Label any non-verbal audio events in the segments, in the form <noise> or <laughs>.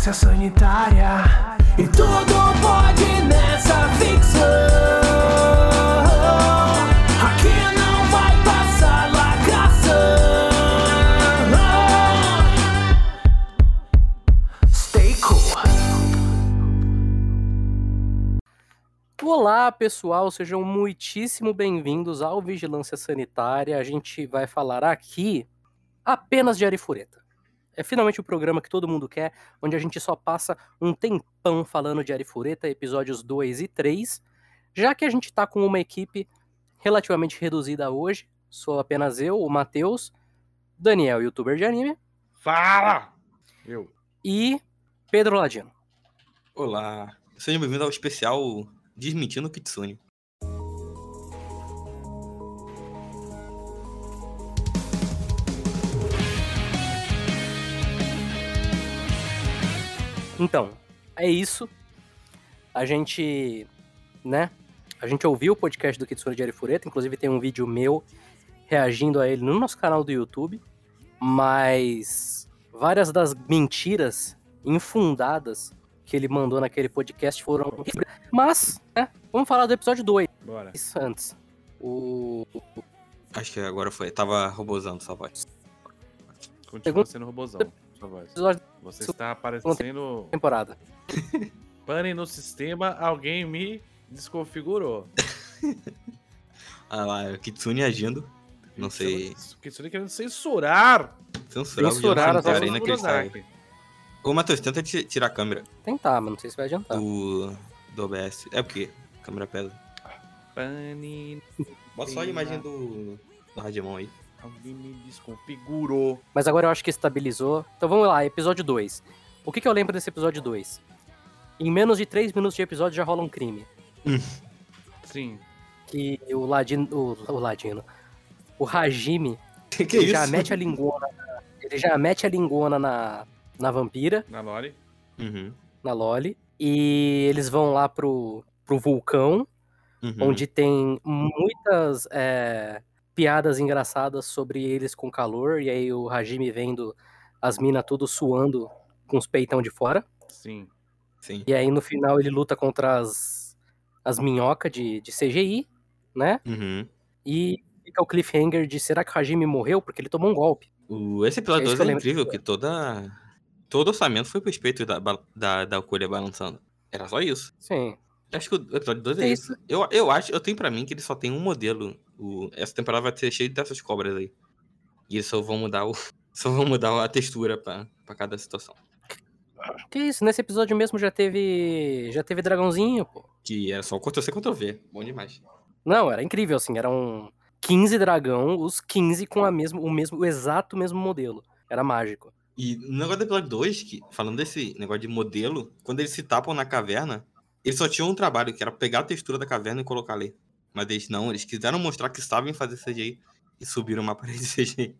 vigilância sanitária. E tudo pode nessa ficção. Aqui não vai passar lacração. Stay cool. Olá, pessoal, sejam muitíssimo bem-vindos ao Vigilância Sanitária. A gente vai falar aqui apenas de Arifureta. É finalmente o programa que todo mundo quer, onde a gente só passa um tempão falando de Arifureta, episódios 2 e 3, já que a gente tá com uma equipe relativamente reduzida hoje. Sou apenas eu, o Matheus, Daniel, youtuber de anime, Fala! Eu. e Pedro Ladino. Olá, seja bem-vindo ao especial Desmentindo o Kitsune. Então, é isso. A gente, né? A gente ouviu o podcast do Kitsune de Arifureta, inclusive tem um vídeo meu reagindo a ele no nosso canal do YouTube, mas várias das mentiras infundadas que ele mandou naquele podcast foram. <laughs> Mas, né? Vamos falar do episódio 2 Bora. antes. O. Acho que agora foi, tava robozando sua voz. Continua Segundo- sendo robozão, voz. episódio Você está aparecendo da temporada. <laughs> pane no sistema, alguém me desconfigurou. <laughs> Ah lá, o Kitsune agindo. Não sei. O Kitsune querendo censurar. Censurar o Censurar Sanitária, nossas inacreditável. Ô, Matheus, tenta ti- tirar a câmera Tentar, mas não sei se vai adiantar. do, do OBS. É porque a câmera pesa. Pane. Bota só a imagem do, do Radimon aí. Alguém me desconfigurou. Mas agora eu acho que estabilizou. Então vamos lá, episódio 2. O que, que eu lembro desse episódio 2? Em menos de 3 minutos de episódio já rola um crime. <laughs> Sim. Que o Ladino. O, o Ladino. O Hajime Que que ele já mete a lingona. na- Ele já mete a lingona na, na vampira, Na Lore. Uhum, na Loli. E eles vão lá pro, pro vulcão, uhum. onde tem muitas é, piadas engraçadas sobre eles com calor. E aí o Hajime vendo as minas tudo suando com os peitão de fora. Sim. Sim. E aí no final ele luta contra as, as minhocas de, de CGI, né? Uhum. E fica o cliffhanger de será que o Hajime morreu? Porque ele tomou um golpe. O, esse episódio É isso 2 que eu é lembro. incrível, que toda, todo orçamento foi pro respeito da, da, da colha balançando. Era só isso. Sim. Acho que o episódio 2 é, É isso. Eu, eu acho, eu tenho pra mim que ele só tem um modelo. O, essa temporada vai ser cheia dessas cobras aí. E eles só vão mudar o. <laughs> Só vão mudar a textura pra, pra cada situação. Que isso, nesse episódio mesmo já teve. Já teve dragãozinho, pô. Que era só o Ctrl-C, Ctrl-V. Bom demais. Não, era incrível, assim, eram 15 dragão, os 15 com a mesmo, o mesmo, o exato mesmo modelo. Era mágico. E no negócio do episódio 2, que, falando desse negócio de modelo, quando eles se tapam na caverna, eles só tinham um trabalho, que era pegar a textura da caverna e colocar ali. Mas eles não, eles quiseram mostrar que sabem fazer CGI e subiram uma <laughs> parede de CGI.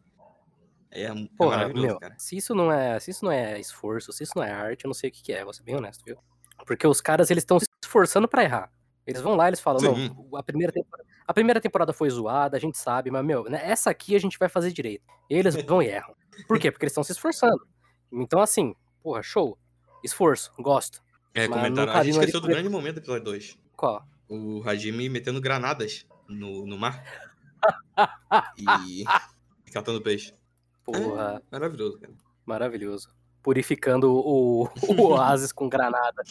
É, é maravilhoso, meu, cara. se isso não é, se isso não é esforço, se isso não é arte, eu não sei o que, que é, vou ser bem honesto, viu? Porque os caras, eles estão se esforçando pra errar. Eles vão lá, eles falam, Sim. não, a primeira, temporada, a primeira temporada foi zoada, a gente sabe, mas, meu, né, essa aqui a gente vai fazer direito. Eles <laughs> vão e erram. Por quê? Porque eles estão se esforçando. Então, assim, porra, show. Esforço, gosto. É, mas comentaram. A gente esqueceu do grande momento do episódio 2. Qual? O Hajime metendo granadas no, no mar. <laughs> e catando peixe. Porra, É, maravilhoso, cara. maravilhoso. Purificando o, o oásis com granada.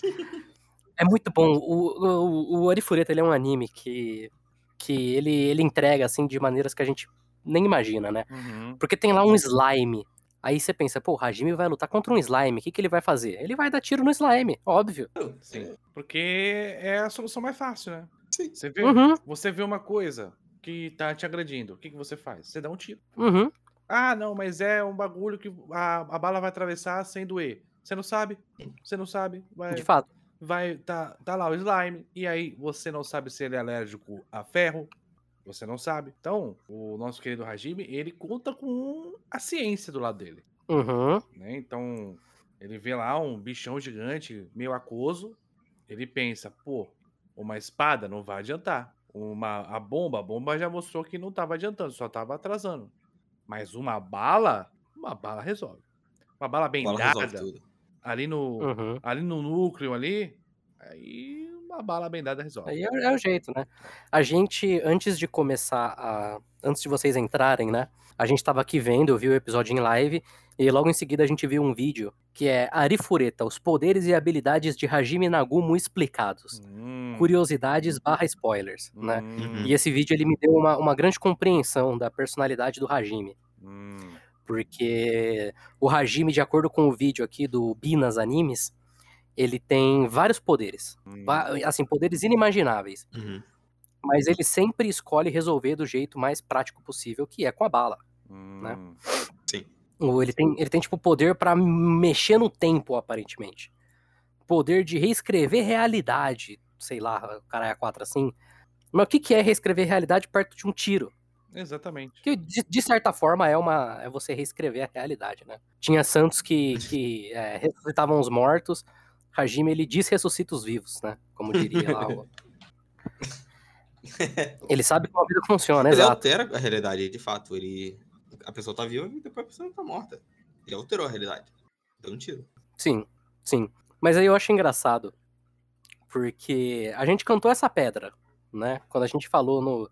É muito bom. O, o, o Arifureta, ele é um anime que, que ele, ele entrega, assim, de maneiras que a gente nem imagina, né? Uhum. Porque tem lá um slime. Aí você pensa, pô, o Hajime vai lutar contra um slime, o que, que ele vai fazer? Ele vai dar tiro no slime, óbvio. Sim. Porque é a solução mais fácil, né? Sim. Você vê, Uhum, você vê uma coisa que tá te agredindo. O que, que você faz? Você dá um tiro. uhum. Ah, não, mas é um bagulho que a, a bala vai atravessar sem doer. Você não sabe? Você não sabe? Vai, De fato. vai tá, tá lá o slime. E aí você não sabe se ele é alérgico a ferro. Você não sabe. Então, o nosso querido Hajime, ele conta com a ciência do lado dele. Uhum. né? Então, ele vê lá um bichão gigante, meio aquoso. Ele pensa, pô, uma espada não vai adiantar. Uma, a bomba, a bomba já mostrou que não estava adiantando, só estava atrasando. Mas uma bala, uma bala resolve. Uma bala bem dada, ali no, Uhum. ali no núcleo ali, aí uma bala bem dada resolve. Aí é, é o jeito, né? A gente, antes de começar a. Antes de vocês entrarem, né? A gente tava aqui vendo, eu vi o episódio em live, e logo em seguida a gente viu um vídeo que é Arifureta, os poderes e habilidades de Hajime Nagumo explicados. Hum, Curiosidades barra spoilers, né? hum, E esse vídeo ele me deu uma, uma grande compreensão da personalidade do Hajime. hum. Porque o Hajime, de acordo com o vídeo aqui do Binas Animes, ele tem vários poderes. hum. Va- Assim, poderes inimagináveis. Uhum. Mas ele sempre escolhe resolver do jeito mais prático possível, que é com a bala. né? Hum. Ou ele tem, ele tem tipo, poder pra mexer no tempo, aparentemente. Poder de reescrever realidade. Sei lá, o cara é a quatro assim. Mas o que, que é reescrever realidade perto de um tiro? Exatamente. Que de, de certa forma é uma é você reescrever a realidade, né? Tinha santos que, <laughs> que é, ressuscitavam os mortos. Hajime ele diz ressuscita os vivos, né? Como diria lá. o- <laughs> Ele sabe como a vida funciona, Ele exato. altera a realidade, de fato. Ele... A pessoa tá viva e depois a pessoa tá morta. Ele alterou a realidade. Deu um tiro. Sim, sim. Mas aí eu acho engraçado. Porque a gente cantou essa pedra, né? Quando a gente falou no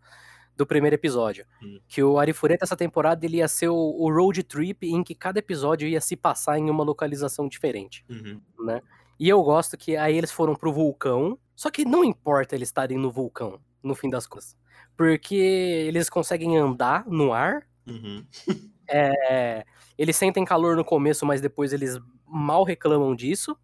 do primeiro episódio. Hum. Que o Arifureta, essa temporada, ele ia ser o, o road trip em que cada episódio ia se passar em uma localização diferente. Uhum. né? E eu gosto que aí eles foram pro vulcão, só que não importa eles estarem no vulcão, no fim das contas. Porque eles conseguem andar no ar, Uhum. <laughs> é, eles sentem calor no começo, mas depois eles mal reclamam disso.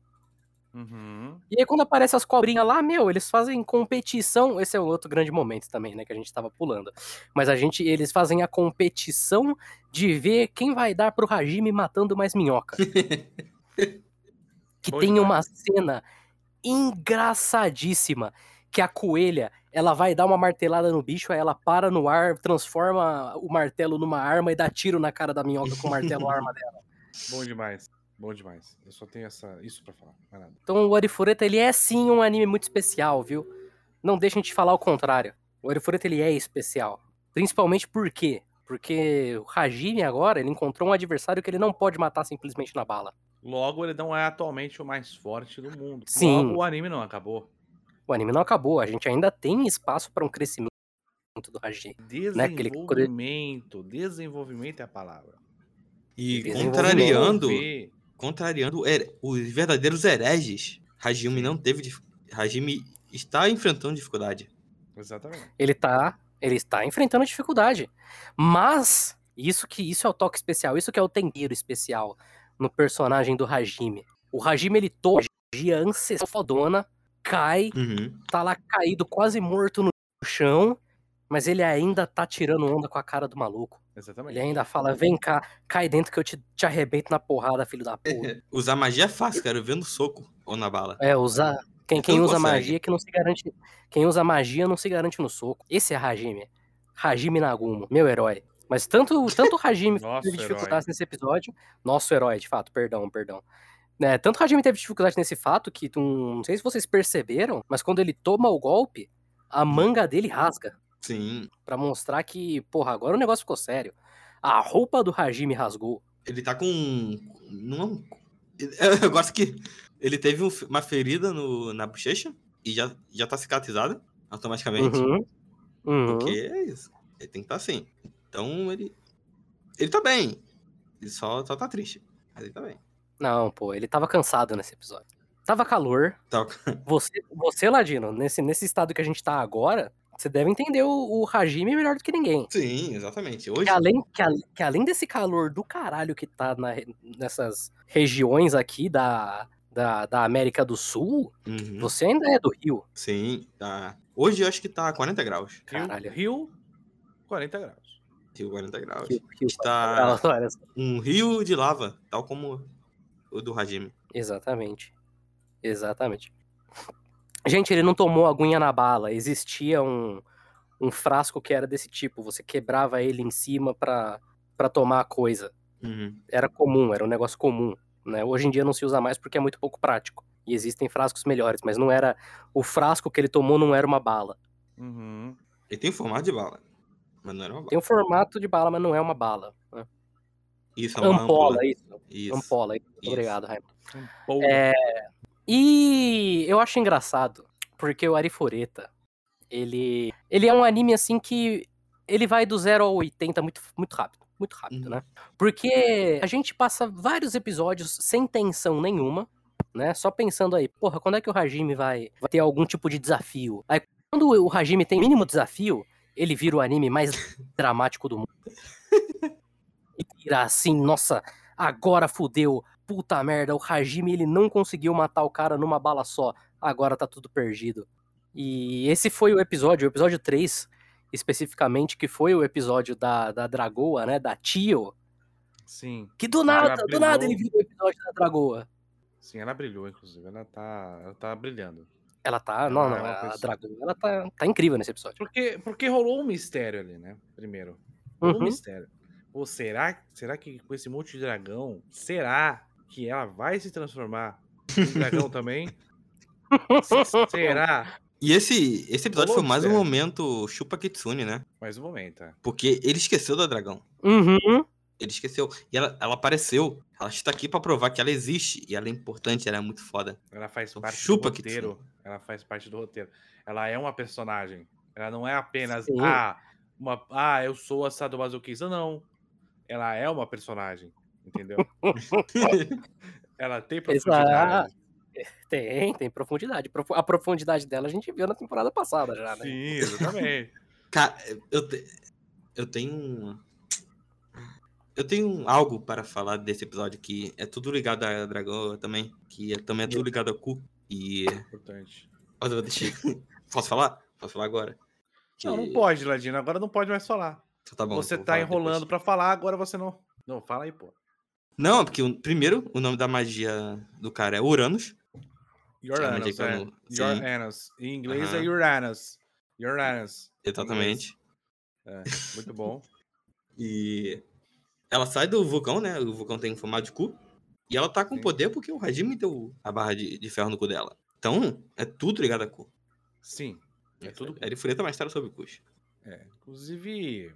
Uhum. E aí quando aparecem as cobrinhas lá, meu, eles fazem competição, esse é um outro grande momento também, né, que a gente tava pulando. Mas a gente, eles fazem a competição de ver quem vai dar pro Hajime matando mais minhoca. <laughs> que tem demais. uma cena engraçadíssima que a coelha, ela vai dar uma martelada no bicho, aí ela para no ar, transforma o martelo numa arma e dá tiro na cara da minhoca com o martelo arma <laughs> dela. Bom demais. Bom demais. Eu só tenho essa, isso pra falar. Mais nada. Então o Arifureta, ele é sim um anime muito especial, viu? Não deixem de falar o contrário. O Arifureta, ele é especial. Principalmente por quê? Porque o Hajime agora, ele encontrou um adversário que ele não pode matar simplesmente na bala. Logo, ele não é atualmente o mais forte do mundo. Sim. Logo, o anime não acabou. O anime não acabou, a gente ainda tem espaço para um crescimento do Hajime. Né, aquele- Desenvolvimento. Desenvolvimento é a palavra. E Desenvolvimento. contrariando, contrariando os verdadeiros hereges, Hajime não teve. Hajime está enfrentando dificuldade. Exatamente. Ele tá, ele está enfrentando dificuldade. Mas isso que isso é o toque especial, isso que é o tempero especial no personagem do Hajime. O Hajime ele toma magia ancestral fodona, cai, Uhum. tá lá caído, quase morto no chão, mas ele ainda tá tirando onda com a cara do maluco. Exatamente. Ele ainda fala: "Vem cá, cai dentro que eu te, te arrebento na porrada, filho da puta". <laughs> Usar magia é fácil, quero ver no soco ou na bala. É, usar. Quem, quem usa consegue. magia que não se garante. Quem usa magia não se garante no soco. Esse é Hajime. Hajime Nagumo, meu herói. Mas tanto, tanto o Hajime <laughs> teve herói. dificuldades nesse episódio. Nosso herói, de fato, perdão, perdão. Né, tanto o Hajime teve dificuldade nesse fato que, um, não sei se vocês perceberam, mas quando ele toma o golpe, a manga dele rasga. Sim. Pra mostrar que, porra, agora o negócio ficou sério. A roupa do Hajime rasgou. Ele tá com. Não, <laughs> eu gosto que ele teve um- uma ferida no, na bochecha e já, já tá cicatrizada automaticamente. Uhum. Uhum. Porque é isso. Ele tem que estar assim. Então ele. Ele tá bem. Ele só, só tá triste. Mas ele tá bem. Não, pô, ele tava cansado nesse episódio. Tava calor, Tá- <laughs> Você, você Ladino, nesse, nesse estado que a gente tá agora, você deve entender o, o Hajime melhor do que ninguém. Sim, exatamente. Hoje. Que além, que, a- que além desse calor do caralho que tá na nessas regiões aqui da, da, da América do Sul, Uhum, você ainda é do Rio. Sim, tá. Hoje eu acho que tá 40 graus. Caralho. Rio, 40 graus. Rio 40 graus. Rio, Rio Está Olha só. um rio de lava, tal como o do Hajime. Exatamente. Exatamente. Gente, ele não tomou aguinha na bala. Existia um, um frasco que era desse tipo. Você quebrava ele em cima pra, pra tomar a coisa. Uhum. era comum, era um negócio comum. Né? Hoje em dia não se usa mais porque é muito pouco prático. E existem frascos melhores, mas não era. O frasco que ele tomou não era uma bala. Uhum. Ele tem formato de bala. Mas não era uma bala. Tem um formato de bala, mas não é uma bala. né? Isso, é uma Ampola, ampola. isso. Isso. Ampola, isso. Isso. Obrigado, Raimundo. Um. É, E eu acho engraçado, porque o Arifureta, ele, ele é um anime assim que ele vai do 0 ao 80 muito, muito rápido. Muito rápido, Uhum. né? Porque a gente passa vários episódios sem tensão nenhuma, né? Só pensando aí, porra, quando é que o Hajime vai, vai ter algum tipo de desafio? Aí quando o Hajime tem mínimo desafio, ele vira o anime mais <laughs> dramático do mundo. E vira assim, nossa, agora fudeu, puta merda, o Hajime ele não conseguiu matar o cara numa bala só, agora tá tudo perdido. E esse foi o episódio, o episódio 3, especificamente, que foi o episódio da, da Dragoa, né, da Tio, Sim, que do nada, do nada ele virou o episódio da Dragoa. sim, ela brilhou, inclusive. Ela tá, ela tá brilhando. Ela tá, não, Ela não, é a Dragoa, ela tá, tá incrível nesse episódio. Porque, porque rolou um mistério ali, né? Primeiro. Rolou um Uhum. mistério. Pô, será, será que com esse monte de dragão, será que ela vai se transformar em dragão <laughs> também? <laughs> Será? E esse, esse episódio foi mais um momento Chupa Kitsune, né? Mais um momento, é. Porque ele esqueceu da dragão. Uhum. Ele esqueceu. E ela, ela apareceu. Ela está aqui pra provar que ela existe. E ela é importante, ela é muito foda. Ela faz Então, parte chupa, do roteiro. Ela faz parte do roteiro. Ela é uma personagem. Ela não é apenas, Sim. ah, uma, ah, eu sou a sadomasoquista. Não. Ela é uma personagem. Entendeu? <laughs> Ela tem profundidade. Tem, tem profundidade. Profu- A profundidade dela a gente viu na temporada passada já, né? Sim, exatamente. Cara, eu, te- eu tenho. Eu tenho algo para falar desse episódio que é tudo ligado a dragão também. Que é- também é tudo ligado a cu. E. Importante. <laughs> Posso falar? Posso falar agora? Não, não Que- pode, Ladino. Agora não pode mais falar. Tá bom, você tá enrolando pra falar, agora você não. Não, fala aí, pô. Não, é porque o- primeiro o nome da magia do cara é Uranus. Uranus, é. que não- Uranus. Em inglês é Aham. Uranus. Uranus. Exatamente. É, muito bom. <laughs> E ela sai do vulcão, né? O vulcão tem formato de cu. E ela tá com Sim. poder porque o Hajime deu a barra de, de ferro no cu dela. Então, é tudo ligado a cu. Sim. É tudo. É Fureta mais história sobre cus. É, inclusive,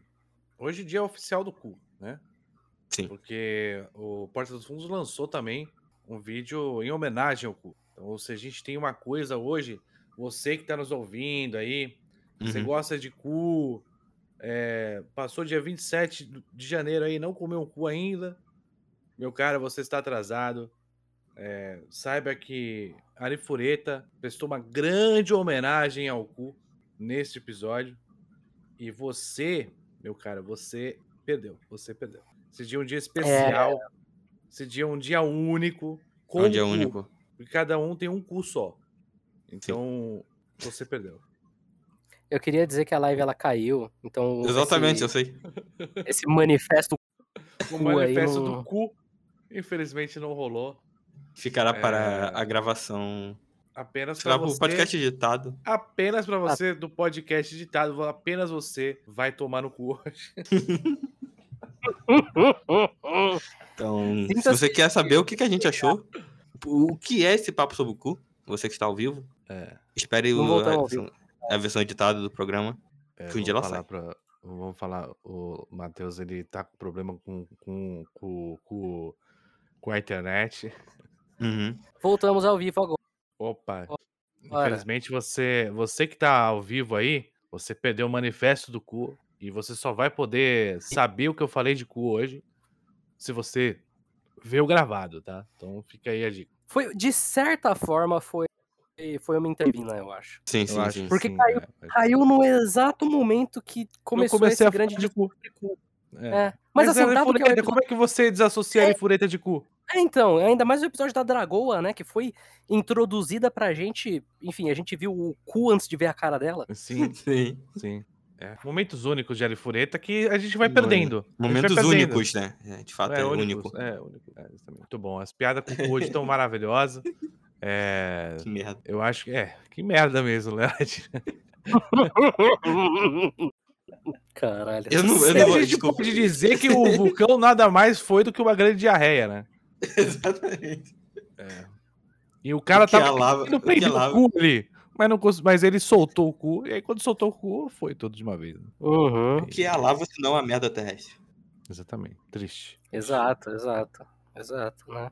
hoje em dia é oficial do cu, né? Sim. Porque o Porta dos Fundos lançou também um vídeo em homenagem ao cu. Então, se a gente tem uma coisa hoje, você que tá nos ouvindo aí, você Uhum. gosta de cu, é, passou dia 27 de janeiro aí, não comeu um cu ainda, meu cara, você está atrasado. É, saiba que Arifureta prestou uma grande homenagem ao cu neste episódio. E você, meu cara, você perdeu. Você perdeu. Esse dia é um dia especial. Esse dia é um dia único. Com É um dia cu, único. Porque cada um tem um cu só. Então, você perdeu. Eu queria dizer que a live ela caiu, então Exatamente, eu esse, sei. esse manifesto O Cu aí manifesto não- do cu, infelizmente, não rolou. Ficará É. para a gravação. Apenas para pro você. podcast editado. Apenas para você do podcast editado. Apenas você vai tomar no cu hoje. <laughs> Então, se você quer saber o que, que a gente achou, o que é esse papo sobre o cu, você que está ao vivo, É. espere Não o- a, versão, a versão editada do programa. É, Que um dia ela vamos falar sai. pra- vamos falar, o Matheus, ele tá com problema com, com, com, com, com a internet. Uhum. Voltamos ao vivo agora. Opa, Ora. infelizmente você, você que tá ao vivo aí, você perdeu o manifesto do cu e você só vai poder saber o que eu falei de cu hoje se você ver o gravado, tá? Então fica aí a dica. Foi, de certa forma, foi, foi uma intervina, eu acho. Sim, Eu sim, acho sim. que Porque sim, caiu- é, Caiu no exato momento que começou esse a grande de cu. de cu. É. É. Mas, assim, Ana dado que é Fureta, episódio... como é que você desassocia a É. Arifureta de cu? É, então, ainda mais o episódio da Dragoa, né, que foi introduzida pra gente, enfim, a gente viu o cu antes de ver a cara dela. Sim, <laughs> Sim. sim. É. Momentos únicos de Arifureta que a gente vai perdendo. A gente vai Momentos perdendo. únicos, né? É, de fato, é, únicos, único. É, único. É. Muito bom. As piadas com o cu hoje estão <laughs> maravilhosas. É, Que merda. eu acho que é. Que merda mesmo, Léo. <laughs> Caralho. Eu não- eu não a gente desculpa. pode dizer que o vulcão nada mais foi do que uma grande diarreia, né? <laughs> Exatamente. E o cara O que é a tava lava- querendo o é cu ali. Mas, não, mas ele soltou o cu. E aí, quando soltou o cu, foi tudo de uma vez. né? Uhum. O que é a lava se não a merda terrestre? Exatamente. Triste. Exato, exato. Exato, né?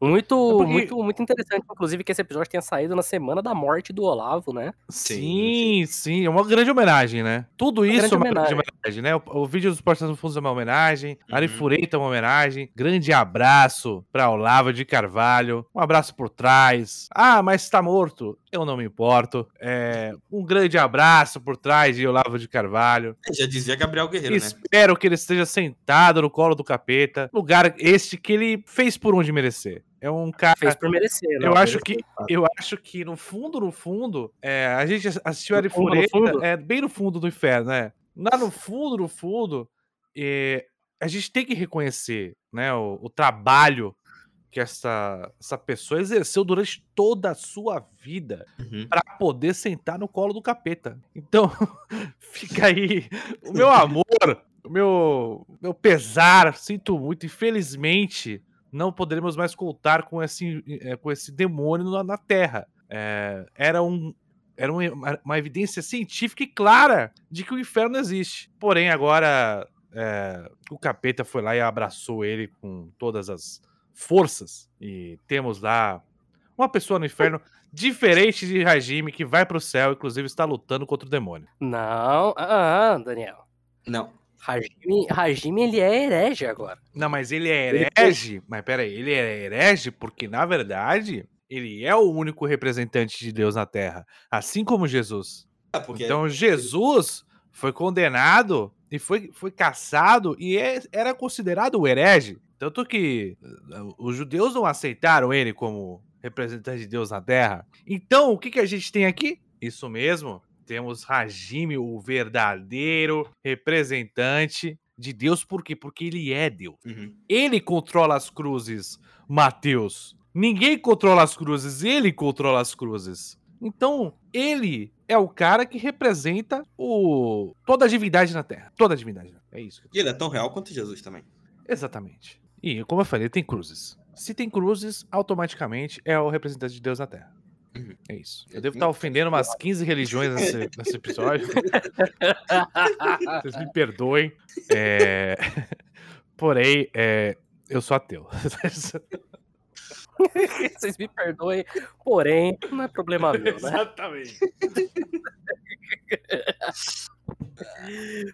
Muito, porque- muito, muito interessante, inclusive, que esse episódio tenha saído na semana da morte do Olavo, né? Sim, sim, é uma grande homenagem, né? Tudo isso grande é uma grande homenagem. homenagem, né? O, o vídeo dos Portas no Fundos é uma homenagem, Uhum. Ari Fureta é uma homenagem. Grande abraço pra Olavo de Carvalho. Um abraço por trás. Ah, mas tá morto. Eu não me importo. É, um grande abraço por trás de Olavo de Carvalho. Já dizia Gabriel Guerreiro, né? Espero que ele esteja sentado no colo do capeta. Lugar este que ele fez por onde merecer. É um cara. Fez por merecer, Eu não, acho que eu acho que no fundo, no fundo, é, a gente assistiu No Ari fundo, no Fureta, fundo? é bem no fundo do inferno, né? Lá no fundo, no fundo, é, a gente tem que reconhecer, né, o, o trabalho que essa, essa pessoa exerceu durante toda a sua vida Uhum. para poder sentar no colo do capeta. Então, <laughs> fica aí o meu <laughs> amor, o meu, meu pesar, sinto muito, infelizmente não poderemos mais contar com esse, eh, com esse demônio na, na Terra. É, era um, era um- uma, uma evidência científica e clara de que o inferno existe. Porém, agora é, o capeta foi lá e abraçou ele com todas as forças. E temos lá uma pessoa no inferno diferente de Hajime que vai pro céu, inclusive está lutando contra o demônio. Não, ah, ah, Daniel. Não. Hajime, Hajime, ele é herege agora. Não, mas ele é Ele herege. Mas peraí, ele é herege porque, na verdade, ele é o único representante de Deus na Terra. Assim como Jesus. É porque Então, Jesus foi condenado e foi, foi caçado e é- era considerado o herege. Tanto que uh, os judeus não aceitaram ele como representante de Deus na Terra. Então, o que, que a gente tem aqui? Isso mesmo. Temos Hajime, o verdadeiro representante de Deus. Por quê? Porque ele é Deus. Uhum. Ele controla as cruzes, Mateus. Ninguém controla as cruzes, ele controla as cruzes. Então, ele é o cara que representa o toda a divindade na Terra. Toda a divindade. É isso. E ele é tão real quanto Jesus também. Exatamente. E, como eu falei, ele tem cruzes. Se tem cruzes, automaticamente é o representante de Deus na Terra. É isso. Eu devo estar ofendendo umas 15 religiões nesse, <laughs> nesse episódio. Vocês me perdoem. É, <laughs> Porém, é, eu sou ateu. <laughs> Vocês me perdoem, porém, não é problema meu, né? Exatamente.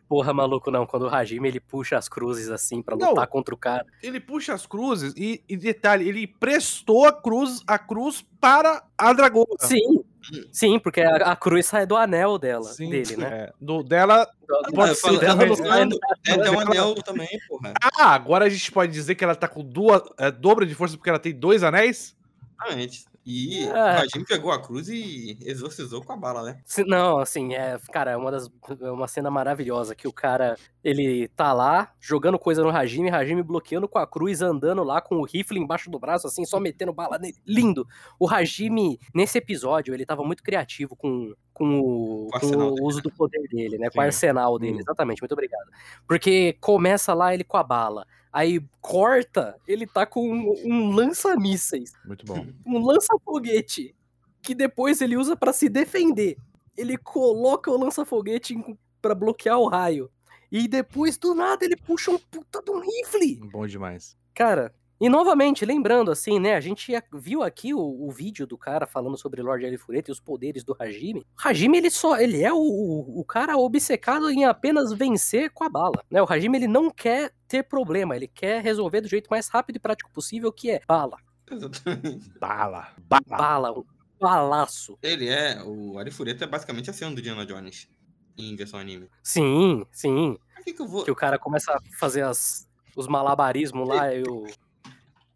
Porra, maluco, não. Quando o Hajime ele puxa as cruzes assim pra Não. lutar contra o cara. Ele puxa as cruzes e, e detalhe, ele prestou a cruz, a cruz para a dragoa. Sim, sim, porque a, a cruz sai do anel dela, Sim, dele, né? é, do, dela. Pode eu ser falo- também. eu tô falando, É, tem um anel também, porra. Ah, agora a gente pode dizer que ela tá com duas, é, dobra de força porque ela tem dois anéis? Exatamente. E É. o Rajim pegou a cruz e exorcizou com a bala, né? Não, assim, é, cara, é uma das é uma cena maravilhosa que o cara, ele tá lá jogando coisa no Hajime, Hajime bloqueando com a cruz, andando lá com o rifle embaixo do braço, assim, só metendo bala nele. Lindo. O Hajime, nesse episódio, ele tava muito criativo com, com, o, Com o com uso do poder dele, né? Com Sim. o arsenal dele, Hum. exatamente, muito obrigado. Porque começa lá ele com a bala, aí corta, ele tá com um, um lança-mísseis Muito bom. <laughs> um lança-foguete que depois ele usa pra se defender. Ele coloca o lança-foguete pra bloquear o raio. E depois, do nada, ele puxa um puta de um rifle. Bom demais. Cara, e novamente, lembrando assim, né? A gente viu aqui o, o vídeo do cara falando sobre Lord Arifureta e os poderes do Hajime. O Hajime, ele só. Ele é o, o, o cara obcecado em apenas vencer com a bala. Né? O Hajime, ele não quer ter problema. Ele quer resolver do jeito mais rápido e prático possível, que é bala. Exatamente. Bala. Bala. Bala. Um balaço. Ele é. O Arifureta é basicamente a cena do Diana Jones em versão anime. Sim, sim. Que, que eu vou. Que o cara começa a fazer as, os malabarismos lá e o.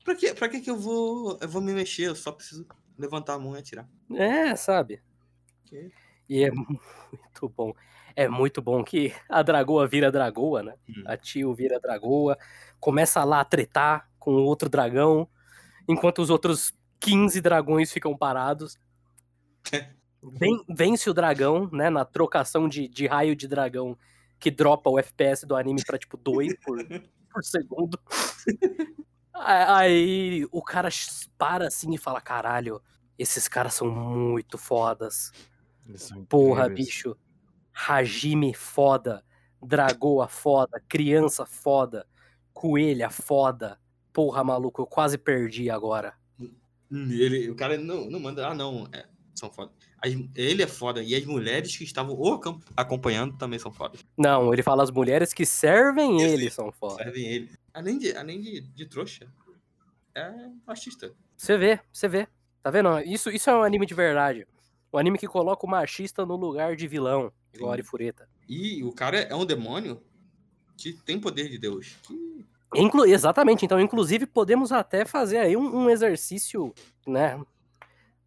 Pra que, pra que, que eu vou. Eu vou me mexer? Eu só preciso levantar a mão e atirar. É, sabe? E é <laughs> muito bom. É muito bom que a dragoa vira dragoa, né? Hum. A tio vira dragoa, começa lá a tretar com o outro dragão, enquanto os outros 15 dragões ficam parados. <laughs> Ven- vence o dragão, né? Na trocação de, de raio de dragão que dropa o FPS do anime pra tipo 2 por, <laughs> por segundo. Aí o cara para assim e fala: caralho, esses caras são muito fodas. São Porra, incríveis. bicho. Hajime foda. Dragoa foda. Criança foda. Coelha foda. Porra, maluco, eu quase perdi agora. Hum, Ele, o cara não, não manda. Ah, não. é, são foda. As- ele é foda. E as mulheres que estavam o acom- acompanhando também são foda. Não, ele fala as mulheres que servem ele são foda. Servem ele. Além de, além de, de trouxa, é machista. Você vê, você vê. Tá vendo? Isso, isso é um anime de verdade. Um anime que coloca o machista no lugar de vilão, igual Sim. Arifureta. E o cara é um demônio que tem poder de Deus. Que- Inclu exatamente, então, inclusive, podemos até fazer aí um, um exercício, né?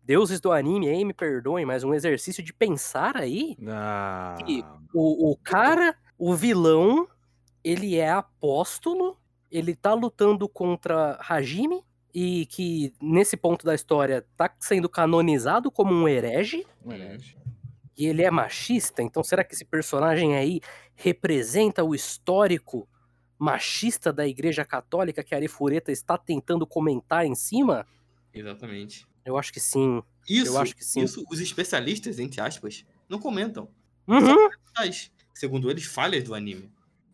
Deuses do anime aí, me perdoem, mas um exercício de pensar aí. Ah, Que- O, o cara, o vilão, ele é apóstolo, ele tá lutando contra Hajime, e que nesse ponto da história tá sendo canonizado como um herege. um herege. e ele é machista, então será que esse personagem aí representa o histórico machista da Igreja Católica que a Arifureta está tentando comentar em cima? Exatamente. Eu acho que sim. Isso, acho que sim. isso os especialistas, entre aspas, não comentam. Uhum, segundo eles, falhas do anime.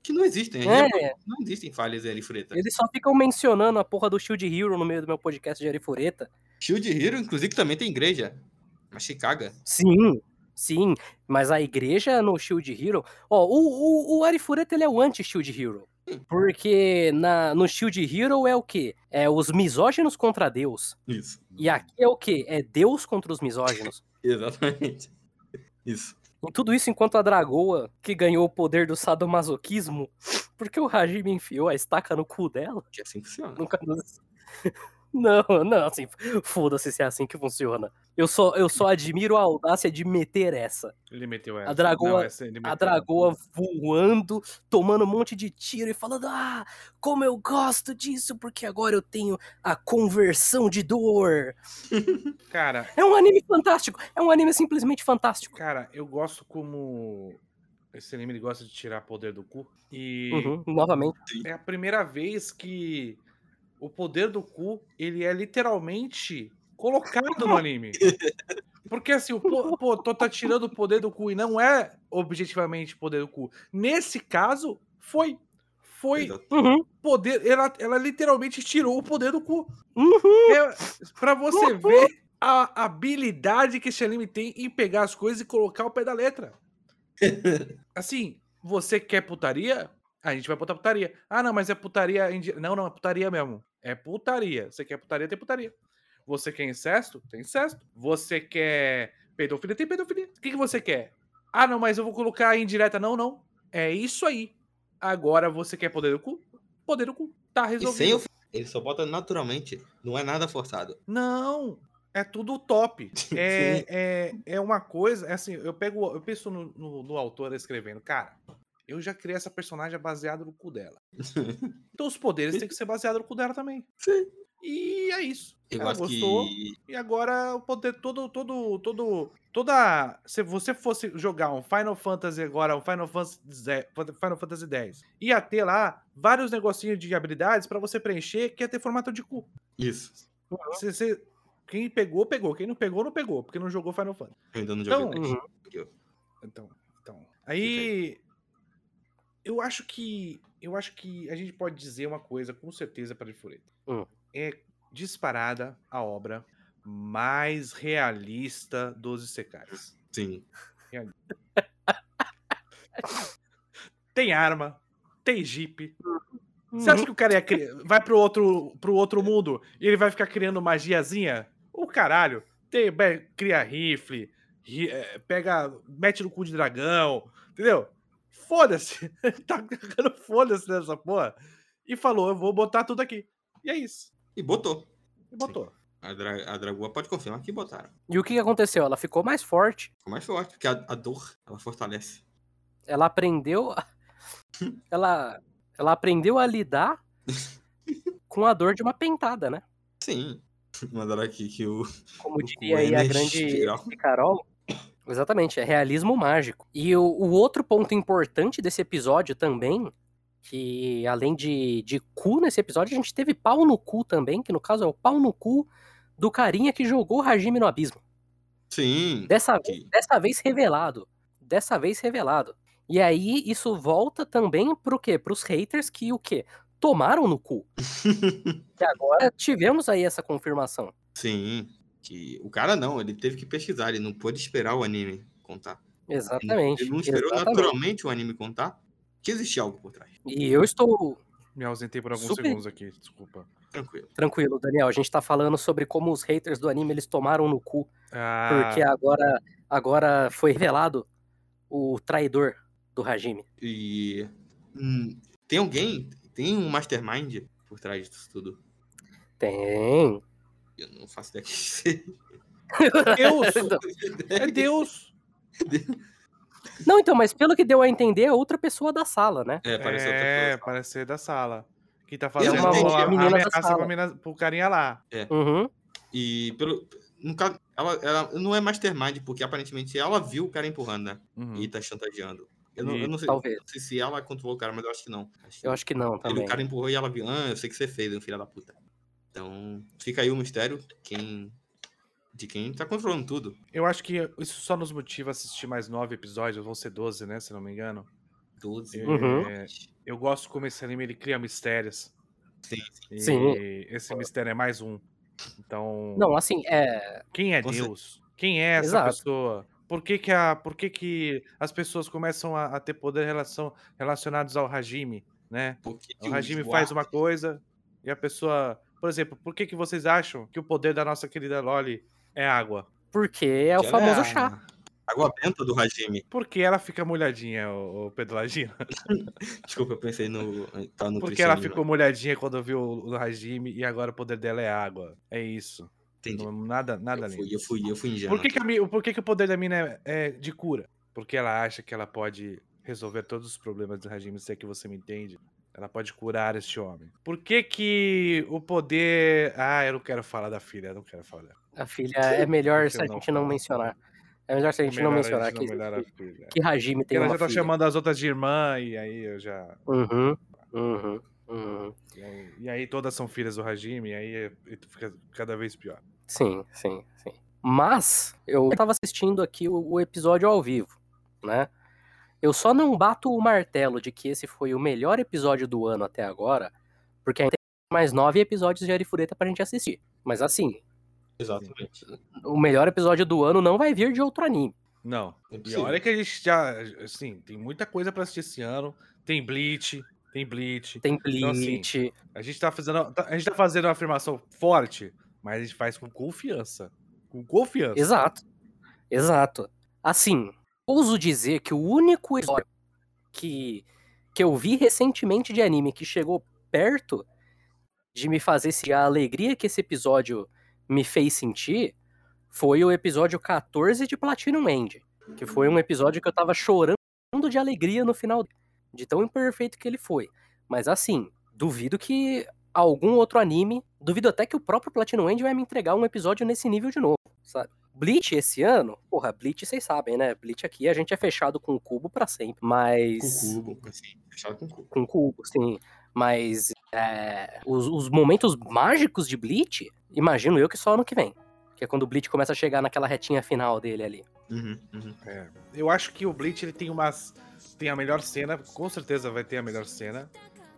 Que não existem. é, Não existem falhas em Arifureta. eles só ficam mencionando a porra do Shield Hero no meio do meu podcast de Arifureta. Shield Hero, inclusive, também tem igreja. Que caga. Sim, sim, mas a igreja no Shield Hero... Ó, o, o, o Arifureta ele é o anti-Shield Hero. Porque na, no Shield Hero é o quê? É os misóginos contra Deus. Isso. E aqui é o quê? É Deus contra os misóginos. <laughs> Exatamente. Isso. E tudo isso enquanto a Dragoa, que ganhou o poder do sadomasoquismo, <sniffs> porque o Hajime enfiou a estaca no cu dela, Que assim funciona. nunca nos... <laughs> Não, <laughs> não, assim, foda-se se é assim que funciona. Eu só, eu só admiro a audácia de meter essa. Ele meteu essa. Dragoa- Não, essa A. Dragoa voando, tomando um monte de tiro e falando: Ah, como eu gosto disso, porque agora eu tenho a conversão de dor. <laughs> Cara, É um anime fantástico, é um anime simplesmente fantástico. cara, eu gosto como esse anime gosta de tirar poder do cu. E Uhum, novamente. é a primeira vez que o poder do cu, ele é literalmente colocado no anime. Porque assim, o pô, pô, tô tá tirando o poder do cu e não é objetivamente poder do cu. Nesse caso, foi. Foi Exato. Uhum, poder. Ela, ela literalmente tirou o poder do cu. uhum. É, pra você ver a habilidade que esse anime tem em pegar as coisas e colocar o pé da letra. <laughs> Assim, você quer putaria? A gente vai botar putaria. Ah, não, mas é putaria. indi- Não, não, é putaria mesmo. É putaria. Você quer putaria, tem putaria. Você quer incesto? Tem incesto. Você quer pedofilia? Tem pedofilia. O que, que você quer? Ah, não, mas eu vou colocar indireta. Não, não. É isso aí. Agora você quer poder do cu? Poder do cu. Tá resolvido. Ele só bota naturalmente. Não é nada forçado. Não, é tudo top. <laughs> É, é, é uma coisa, é assim, eu pego, eu penso no, no, no autor escrevendo, cara, eu já criei essa personagem baseada no cu dela. <laughs> Então os poderes têm que ser baseados no cu dela também. Sim. E é isso. Eu Ela gostou. que. E agora o poder todo, todo, todo, toda. Se você fosse jogar um Final Fantasy agora, um Final Fantasy Final Fantasy X, ia ter lá vários negocinhos de habilidades pra você preencher que ia ter formato de cu. Isso. Se, se- quem pegou, pegou. Quem não pegou, não pegou, porque não jogou Final Fantasy. Eu ainda não Então, joguei. mas- uhum. Então, então. Aí eu acho que eu acho que a gente pode dizer uma coisa com certeza para Fureta. Hum. É disparada a obra mais realista dos Isekais. Sim. <laughs> Tem arma, tem jeep. Você acha que o cara ia vai pro outro, pro outro mundo e ele vai ficar criando magiazinha? O caralho. Tem, cria rifle, ri- eh, pega, mete no cu de dragão, entendeu? Foda-se. <laughs> tá cagando foda-se nessa porra. E falou, eu vou botar tudo aqui. E é isso. E botou. E botou. A, dra a Dragoa pode confirmar que botaram. E o que aconteceu? Ela ficou mais forte. Ficou mais forte, porque a, a dor, ela fortalece. Ela aprendeu. a- <laughs> ela, ela aprendeu a lidar <laughs> com a dor de uma pentada, né? Sim. Mandaram aqui que o. Como O diria aí a grande. Carol. Exatamente, é realismo mágico. E o, o outro ponto importante desse episódio também, que além de, de cu nesse episódio, a gente teve pau no cu também, que no caso é o pau no cu do carinha que jogou o Hajime no abismo. Sim. Dessa vez, dessa vez revelado. Dessa vez revelado. E aí isso volta também pro quê? Pros haters que o quê? Tomaram no cu. <laughs> E agora tivemos aí essa confirmação. Sim. Que o cara não, ele teve que pesquisar, ele não pôde esperar o anime contar. Exatamente. Ele não esperou exatamente. naturalmente o anime contar que existia algo por trás. E eu estou Me ausentei por alguns Super- segundos aqui, desculpa. Tranquilo. tranquilo, Daniel. A gente tá falando sobre como os haters do anime eles tomaram no cu. Ah, Porque agora, agora foi revelado o traidor do Hajime. E hum, tem alguém, tem um mastermind por trás disso tudo. Tem. Eu não faço ideia que seja. <laughs> Deus! É Deus! Não, então, mas pelo que deu a entender, é outra pessoa da sala, né? É, parece é, outra pessoa. parece ser da sala. Que tá fazendo não entendi. a, a Menina da ameaça sala. pra mina- pro carinha lá. Uhum. E pelo. No caso, ela, ela não é mastermind, porque aparentemente ela viu o cara empurrando, né? Uhum. E tá chantageando. Eu não, eu não sei, talvez. não sei se ela controlou o cara, mas eu acho que não. Acho Eu acho que não ele- também. o cara empurrou e ela viu. Ah, eu sei que você fez, filho da puta. Então, fica aí o mistério quem, de quem tá controlando tudo. Eu acho que isso só nos motiva a assistir mais nove episódios, vão ser 12, né? Se não me engano. 12. Uhum. É, eu gosto como esse anime ele cria mistérios. Sim, E Sim. esse mistério é mais um. Então, Não, assim, é. quem é cer- Deus? Quem é essa Exato. pessoa? Por que, que, a, por que, que as pessoas começam a, a ter poder relação, relacionados ao Hajime, né? Porque O Hajime faz uma coisa e a pessoa... Por exemplo, por que, que vocês acham que o poder da nossa querida Loli é água? Porque é o Que famoso é chá. Água benta do Hajime. Porque ela fica molhadinha, o, Pedro Lagina. <laughs> Desculpa, eu pensei no. Tá no Porque ela ficou molhadinha quando viu o, o Hajime e agora o poder dela é água. É isso. Entendi. Não- nada nada Eu fui, eu fui, eu fui ingênuo. Por que, que, a por que, que o poder da mina é, é de cura? Porque ela acha que ela pode resolver todos os problemas do Hajime, se é que você me entende. Ela pode curar este homem. Por que que o poder... Ah, eu não quero falar da filha, eu não quero falar. A filha é melhor se a não gente não mencionar. É melhor se a gente não mencionar gente que, não que Hajime Porque tem ela uma já tá filha. chamando as outras de irmã, e aí eu já... Uhum, uhum, uhum. E aí, e aí todas são filhas do Hajime, e aí é- fica cada vez pior. Sim, sim, sim. Mas eu tava assistindo aqui o, o episódio ao vivo, né? Eu só não bato o martelo de que esse foi o melhor episódio do ano até agora, porque ainda tem mais nove episódios de Arifureta pra gente assistir. Mas assim, Exatamente. o melhor episódio do ano não vai vir de outro anime. Não. É E olha que a gente já, assim, tem muita coisa pra assistir esse ano. Tem Bleach, tem Bleach. Tem Então, assim, Bleach, A gente tá fazendo, tá- a gente tá fazendo uma afirmação forte, mas a gente faz com confiança. Com confiança. Exato. Exato. Assim, ouso dizer que o único episódio que, que eu vi recentemente de anime que chegou perto de me fazer sentir a alegria que esse episódio me fez sentir foi o episódio 14 de Platinum End. Que foi um episódio que eu tava chorando de alegria no final, de tão imperfeito que ele foi. Mas assim, duvido que algum outro anime, duvido até que o próprio Platinum End vai me entregar um episódio nesse nível de novo, sabe? Bleach esse ano, porra, Bleach vocês sabem, né? Bleach aqui a gente é fechado com o cubo pra sempre, Com mas. cubo, assim. Fechado com cubo. Com cubo, sim. Mas é, os, os momentos mágicos de Bleach, imagino eu que só ano que vem. Que é quando o Bleach começa a chegar naquela retinha final dele ali. Uhum, uhum. É. Eu acho que o Bleach ele tem umas. Tem a melhor cena, com certeza vai ter a melhor cena,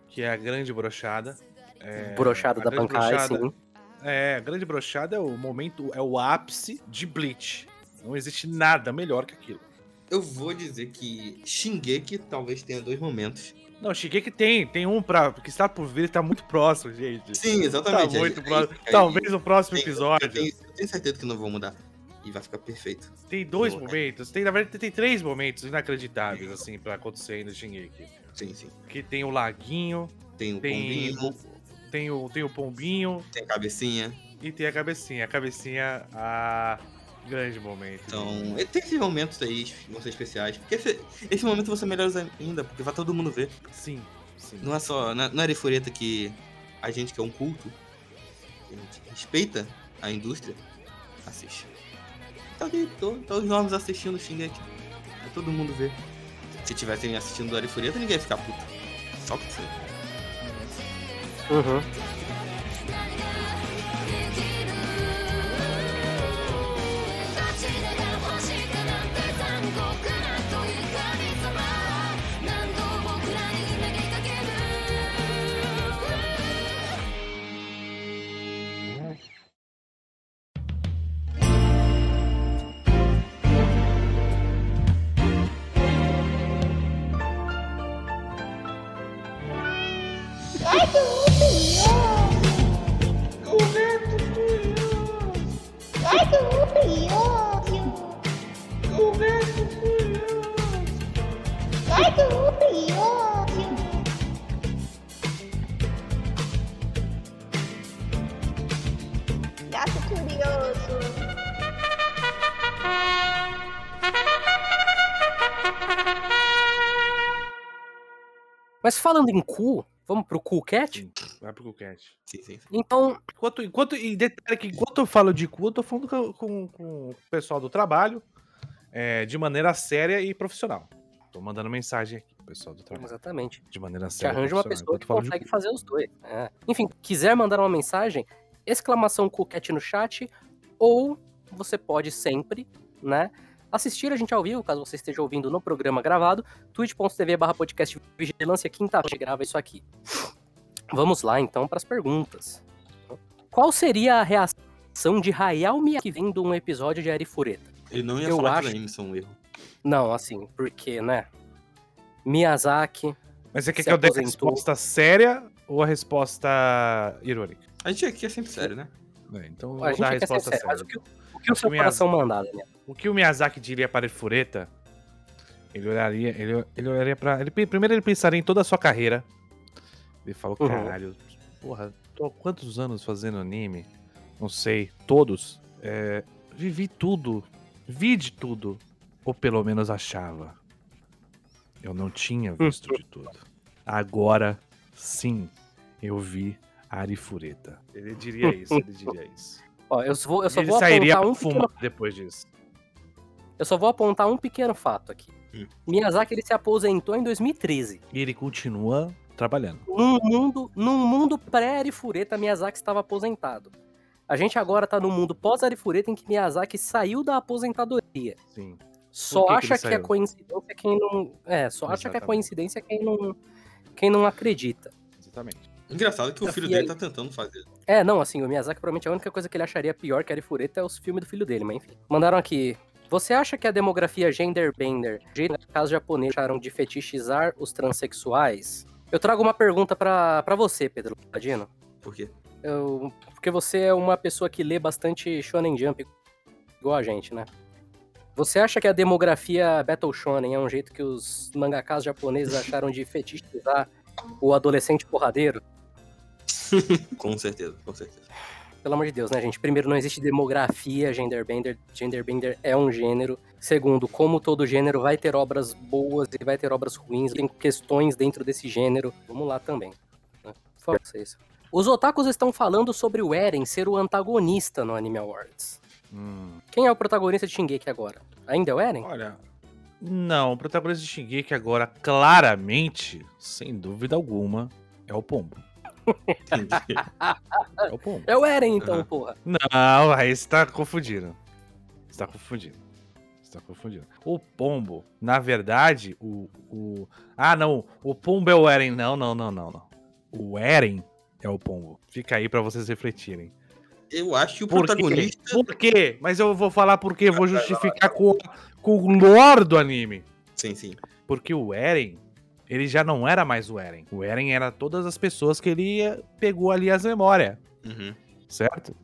que é a grande brochada. É, Brochada da brochada- sim. É, grande brochada é o momento, é o ápice de Bleach. Não existe nada melhor que aquilo. Eu vou dizer que Shingeki talvez tenha dois momentos. Não, Shigeki tem, tem um pra, que está por vir e tá muito próximo, gente. Sim, Tá exatamente. Aí- muito aí- próximo. aí- Talvez no próximo tem- episódio. Eu tenho, eu tenho certeza que não vão mudar. E vai ficar perfeito. Tem dois Boa. momentos, tem, na verdade tem três momentos inacreditáveis, assim, pra acontecer aí no Shingeki. Sim, sim. Que tem o laguinho, Tem o tem pombinho, tem o, tem o pombinho tem a cabecinha. e tem a cabecinha. A cabecinha, a grande momento. Então, tem esses momentos aí vão ser especiais. Porque esse, esse momento vão ser melhores ainda, porque vai todo mundo ver. Sim, sim. Não é só. Não é, não é Arifureta que a gente que é um culto, a gente respeita a indústria, assiste. Tá ali, to- todos nós assistindo o Shingeki. Vai todo mundo ver. Se tivessem assistindo o Arifureta, ninguém ia ficar puto. Só que sim. Uhum. Ai, que ódio! Gato curioso. Mas falando em cu, vamos pro cu cat? Vai pro cu cat. Sim, sim, sim. Então. Enquanto, enquanto, e detalhe que enquanto eu falo de cu, eu tô falando com, com, com o pessoal do trabalho é, de maneira séria e profissional. Tô mandando mensagem aqui pro pessoal do trabalho. exatamente. De maneira séria. arranja uma pessoa que de consegue cu. fazer os dois. É. Enfim, quiser mandar uma mensagem, exclamação cucat no chat, ou você pode sempre, né, assistir a gente ao vivo, caso você esteja ouvindo no programa gravado, twitch.tv barra podcast Vigilância, quinta a gente grava isso aqui. Vamos lá, então, para as perguntas. Qual seria a reação de Hayao Miyazaki vendo um episódio de Arifureta? Ele não ia Eu falar acho- que animes são um erro. Não, assim, porque, né, Miyazaki... Mas você quer que eu dê a resposta séria ou a resposta irônica? A gente aqui é sempre sério, né? É, então eu A vou gente dar a ser resposta sério, mas séria. o que, o- o que o seu Miyazaki- coração mandar, né? O que o Miyazaki diria para Fureta? Ele olharia, ele, ele olharia para, ele primeiro ele pensaria em toda a sua carreira. Ele falou, Uhum. caralho, porra, tô há quantos anos fazendo anime? Não sei, todos. É, vivi tudo, vi de tudo, ou pelo menos achava. Eu não tinha visto de tudo. Agora, sim, eu vi Arifureta. Ele diria isso, ele diria isso. Ó, eu vou, eu só ele vou sairia um fumar pequeno, depois disso. eu só vou apontar um pequeno fato aqui. Hum. Miyazaki ele se aposentou em 2013. E ele continua trabalhando. Num mundo, num mundo pré-Arifureta, Miyazaki estava aposentado. A gente agora tá no mundo pós-Arifureta em que Miyazaki saiu da aposentadoria. Sim. Só que que acha ele que, é coincidência quem não. É, só acha que é Exatamente. coincidência quem não, quem não acredita. Exatamente. Engraçado que o filho dele aí. tá tentando fazer. É, não, assim, o Miyazaki provavelmente a única coisa que ele acharia pior que Arifureta é os filmes do filho dele, mas enfim. Mandaram aqui. Você acha que a demografia genderbender, jeito que casos japoneses acharam de fetichizar os transexuais? Eu trago uma pergunta pra, pra você, Pedro Ladino. Por quê? Eu, porque você é uma pessoa que lê bastante Shonen Jump, igual a gente, né? Você acha que a demografia Battle Shonen é um jeito que os mangakas japoneses acharam de fetichizar o adolescente porradeiro? <laughs> Com certeza, com certeza. Pelo amor de Deus, né, gente? Primeiro, não existe demografia genderbender. Genderbender é um gênero. Segundo, como todo gênero, vai ter obras boas e vai ter obras ruins. Tem questões dentro desse gênero. Vamos lá também. Né? Favor, vocês. Os otakus estão falando sobre o Eren ser o antagonista no Anime Awards. Hum. Quem é o protagonista de Shingeki agora? Ainda é o Eren? Olha. Não, o protagonista de Shingeki agora, claramente, sem dúvida alguma, é o Pombo. <laughs> É o Pombo. É o Eren, então, Aham. porra. Não, aí você tá confundindo. Você tá confundindo. Você tá confundindo. O Pombo, na verdade, o, o. Ah, não. O Pombo é o Eren. Não, não, não, não, não. O Eren é o Pombo. Fica aí pra vocês refletirem. Eu acho que o Por protagonista. quê? Por quê? Mas eu vou falar por quê. Vou justificar com, com o lore do anime. Sim, sim. Porque o Eren, ele já não era mais o Eren. O Eren era todas as pessoas que ele pegou ali as memórias, Uhum. certo?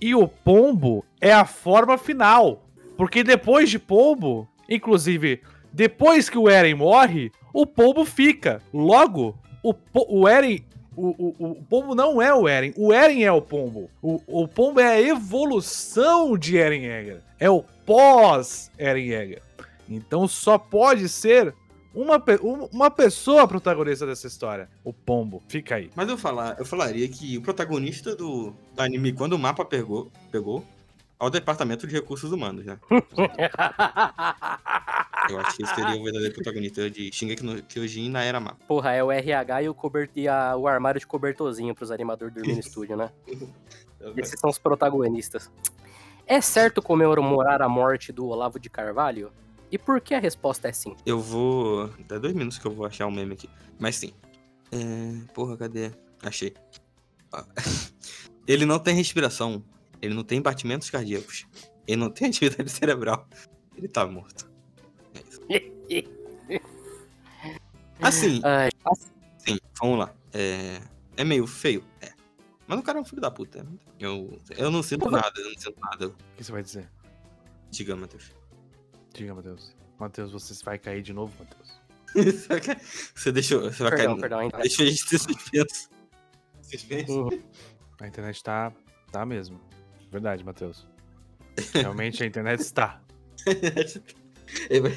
E o Pombo é a forma final. Porque depois de Pombo, inclusive, depois que o Eren morre, o Pombo fica. Logo, o, o Eren. O, o, o Pombo não é o Eren. O Eren é o Pombo. O, o Pombo é a evolução de Eren Yeager. É o pós-Eren Yeager. Então só pode ser uma, um- uma pessoa protagonista dessa história. O Pombo. Fica aí. Mas eu, falar, eu falaria que o protagonista do, do anime, quando o mapa pegou, pegou, é o Departamento de Recursos Humanos, né? <laughs> Eu acho que esse seria o verdadeiro protagonista de Shingeki no Kyojin na era mapa. Porra, é o RH e o, cobert... e a- o armário de cobertorzinho pros animadores dormir no <laughs> estúdio, né? Esses são os protagonistas. É certo comemorar a morte do Olavo de Carvalho? E por que a resposta é sim? Eu vou. Dá dois minutos que eu vou achar um meme aqui. Mas sim. É... Porra, cadê? Achei. Ó. <laughs> Ele não tem respiração. Ele não tem batimentos cardíacos. Ele não tem <laughs> atividade cerebral. Ele tá morto. É isso. <laughs> Assim, Ai, sim, vamos lá. É, é meio feio? É. Mas o cara é um filho da puta. Eu, eu não sinto nada, eu não sinto nada. O que você vai dizer? Diga, Matheus. Diga, Matheus. Matheus, você vai cair de novo, Matheus. <laughs> Você deixou. Você vai perdão, cair. perdão. Deixa a gente ter suspenso. Suspense? Uhum. A internet tá. tá mesmo. Verdade, Matheus. Realmente a internet está. <laughs> Vai-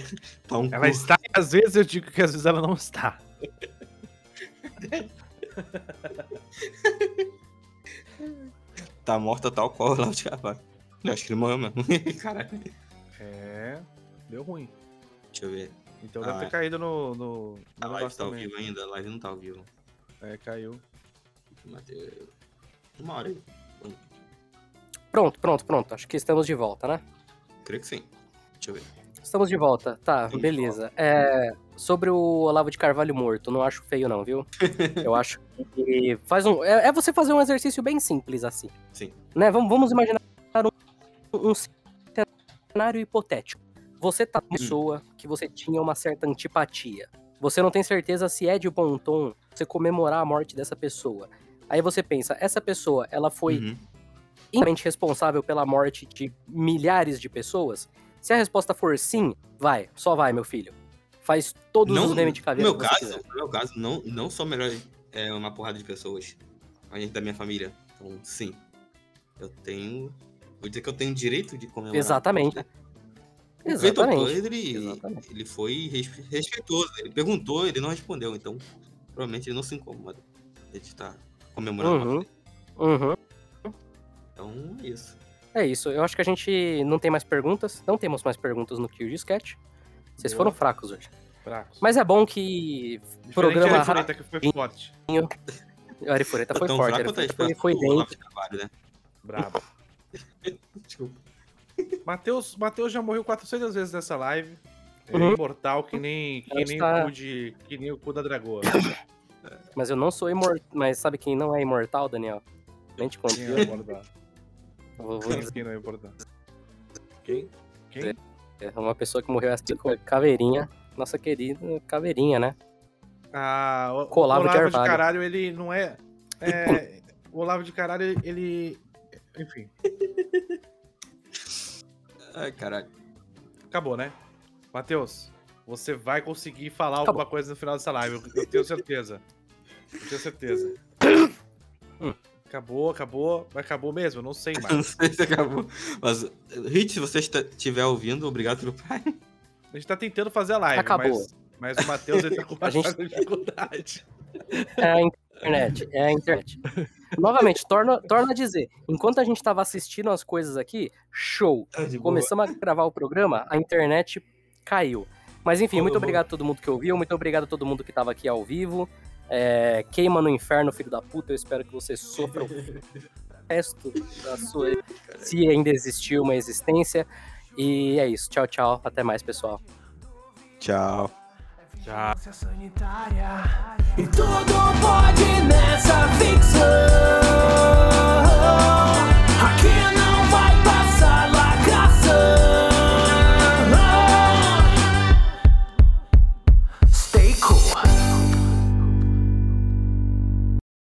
tá um Ela está e às vezes eu digo que às vezes ela não está. Tá morta tal qual o Olavo de Carvalho. Eu acho que ele morreu mesmo. <laughs> Caralho. É. Deu ruim. Deixa eu ver. Então Ah, deve ter é. caído no, no, no A live tá ao vivo ainda, a live não tá ao vivo. É, caiu. Mateus. Uma hora aí. Pronto, pronto, pronto. Acho que estamos de volta, né? Creio que sim. Deixa eu ver. Estamos de volta. Tá, de beleza. É, sobre o Olavo de Carvalho morto, não acho feio não, viu? <laughs> Eu acho que faz um é, é você fazer um exercício bem simples assim. Sim. Né? Vamos, vamos imaginar um, um cenário hipotético. Você tá uma pessoa que você tinha uma certa antipatia. Você não tem certeza se é de bom tom você comemorar a morte dessa pessoa. Aí você pensa, essa pessoa, ela foi Uhum. Inteiramente responsável pela morte de milhares de pessoas? Se a resposta for sim, vai, só vai, meu filho. Faz todos os memes de no caveira meu que você caso, quiser. no meu caso, não, não sou melhor é, uma porrada de pessoas. A gente da minha família. Então, sim. Eu tenho. Vou dizer que eu tenho direito de comemorar. Exatamente. Cleiton Exatamente. Pedro, Exatamente. ele foi respe- respeitoso. Ele perguntou, ele não respondeu. Então, provavelmente ele não se incomoda. Ele está comemorando. uma Uhum. Uhum. Então, é isso. É isso. Eu acho que a gente não tem mais perguntas. Não temos mais perguntas no Kill de Sketch. Vocês Boa. foram fracos hoje. Fracos. Mas é bom que Diferente programa da Arifureta, que foi forte. a Arifureta foi forte. A fraco quanto a Arifureta foi, resposta foi Olavo dentro. né? Brabo. <laughs> Desculpa. Matheus, Matheus já morreu 400 vezes nessa live. É Uhum. imortal que nem, que Acho nem, tá- o cu de, que nem o cu da dragoa. Mas eu não sou imortal. Mas sabe quem não é imortal, Daniel? Nem te conto. Vou, vou Quem, dizer. quem não é imortal? Quem? Quem? É uma pessoa que morreu assim com caveirinha. Nossa querida caveirinha, né? Ah, o, Olavo de Olavo de. Caralho, ele não é. é <laughs> o Olavo de Caralho, ele. Enfim, Ai, caralho. acabou, né? Matheus, você vai conseguir falar Acabou. alguma coisa no final dessa live, eu tenho certeza. Eu tenho certeza. Hum. Acabou, acabou, mas acabou mesmo, não sei <laughs> Não mais. sei se acabou. Mas, Hit, se você está- estiver ouvindo, obrigado pelo Prime. A gente tá tentando fazer a live, Acabou. mas, mas o Matheus ele tá com <laughs> A gente- bastante dificuldade. É a internet. É a internet. Novamente, torna, torna a dizer. Enquanto a gente tava assistindo as coisas aqui, show. Começamos a gravar o programa, a internet caiu. Mas enfim, Ô, muito ô, obrigado a todo mundo que ouviu, muito obrigado a todo mundo que tava aqui ao vivo. É, queima no inferno, filho da puta. Eu espero que você sofra o <laughs> resto da sua. Se ainda existiu uma existência. E é isso. Tchau, tchau. Até mais, pessoal. Tchau. Sanitária. E tudo pode nessa ficção.